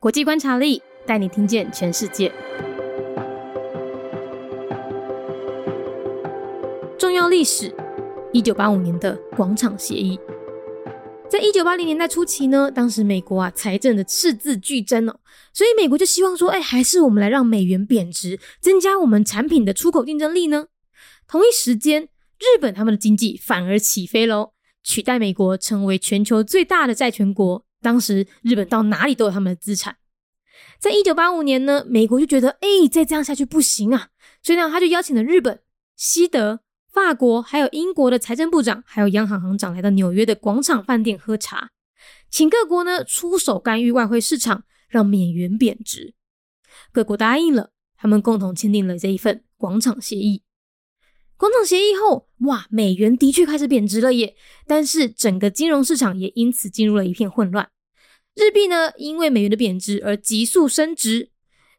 国际观察力带你听见全世界。重要历史：一九八五年的广场协议。在一九八零年代初期呢，当时美国啊财政的赤字巨增哦，所以美国就希望说，哎，还是我们来让美元贬值，增加我们产品的出口竞争力呢。同一时间，日本他们的经济反而起飞喽，取代美国成为全球最大的债权国。当时日本到哪里都有他们的资产。在一九八五年呢，美国就觉得，哎，再这样下去不行啊，所以呢，他就邀请了日本、西德。法国还有英国的财政部长，还有央行行长来到纽约的广场饭店喝茶，请各国呢出手干预外汇市场，让美元贬值。各国答应了，他们共同签订了这一份广场协议。广场协议后，哇，美元的确开始贬值了耶！但是整个金融市场也因此进入了一片混乱。日币呢，因为美元的贬值而急速升值。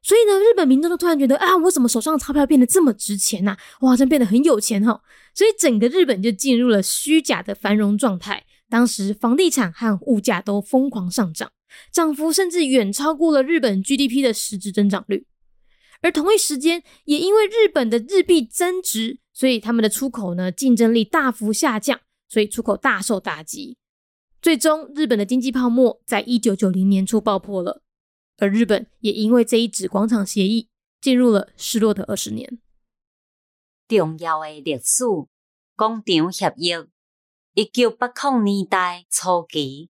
所以呢，日本民众都突然觉得啊，我怎么手上的钞票变得这么值钱呐？哇，真变得很有钱哈！所以整个日本就进入了虚假的繁荣状态。当时房地产和物价都疯狂上涨，涨幅甚至远超过了日本 GDP 的实质增长率。而同一时间，也因为日本的日币增值，所以他们的出口呢竞争力大幅下降，所以出口大受打击。最终，日本的经济泡沫在一九九零年初爆破了。而日本也因为这一纸广场协议，进入了失落的二十年。重要的历史广场协议，一九八零年代初期，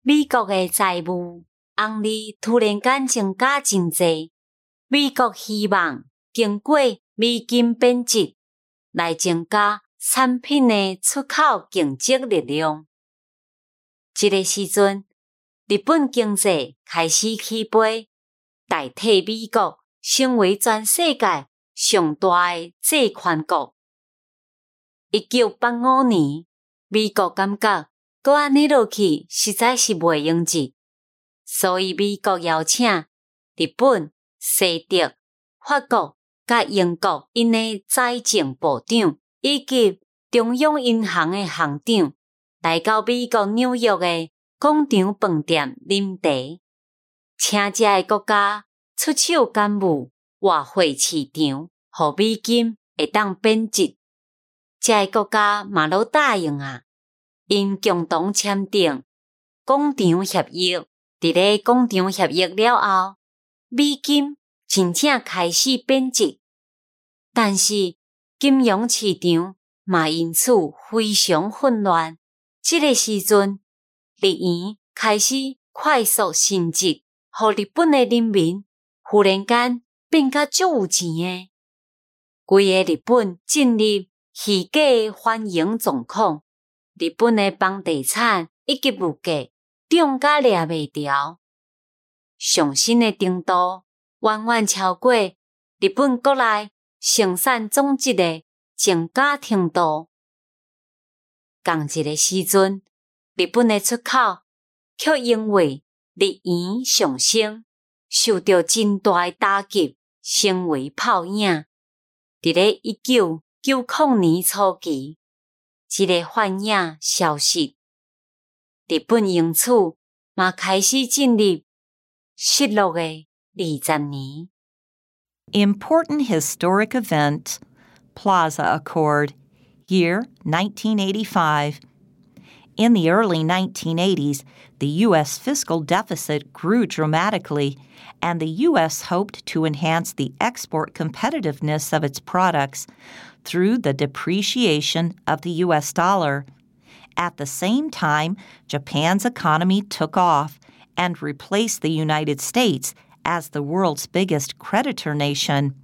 美国的债务红利突然间增加真济，美国希望经过美金贬值来增加产品的出口竞争力量。这个时阵。日本经济开始起飞，代替美国成为全世界上大诶债权国。一九八五年，美国感觉搁安尼落去实在是袂用值，所以美国邀请日本、西德、法国、甲英国因诶财政部长以及中央银行诶行长来到美国纽约的。广场饭店啉茶，请这个国家出手干预外汇市场，和美金会当贬值。这个国家嘛都答应啊，因共同签订广场协议。伫咧广场协议了后，美金真正开始贬值，但是金融市场嘛因此非常混乱。这个时阵。日元开始快速升值，互日本的人民忽然间变甲足有钱诶。规个日本进入虚假诶繁荣状况，日本的房地产以及物价涨甲掠袂牢，上升诶程度远远超过日本国内生产总值诶增加程度。同一个时阵。日本的出口却因为日元上升，受到真大的打击，成为泡影。伫咧一九九零年初期，这个幻影消失，日本因此嘛开始进入失落的二十年。Important historic event Plaza Accord, year 1985. In the early 1980s, the U.S. fiscal deficit grew dramatically, and the U.S. hoped to enhance the export competitiveness of its products through the depreciation of the U.S. dollar. At the same time, Japan's economy took off and replaced the United States as the world's biggest creditor nation.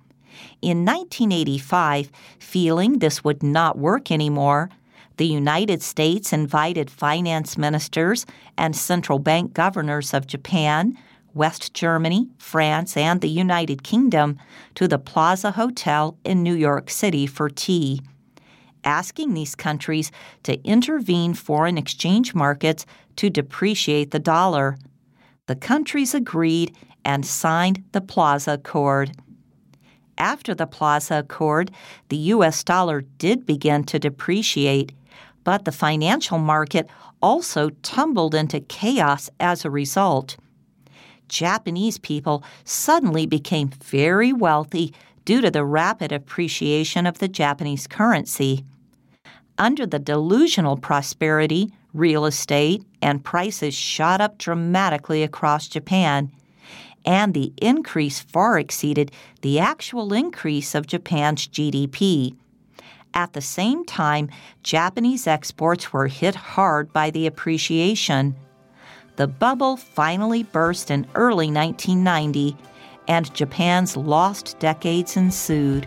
In 1985, feeling this would not work anymore, the United States invited finance ministers and central bank governors of Japan, West Germany, France, and the United Kingdom to the Plaza Hotel in New York City for tea, asking these countries to intervene foreign exchange markets to depreciate the dollar. The countries agreed and signed the Plaza Accord. After the Plaza Accord, the U.S. dollar did begin to depreciate but the financial market also tumbled into chaos as a result. Japanese people suddenly became very wealthy due to the rapid appreciation of the Japanese currency. Under the delusional prosperity, real estate and prices shot up dramatically across Japan, and the increase far exceeded the actual increase of Japan's GDP. At the same time, Japanese exports were hit hard by the appreciation. The bubble finally burst in early 1990, and Japan's lost decades ensued.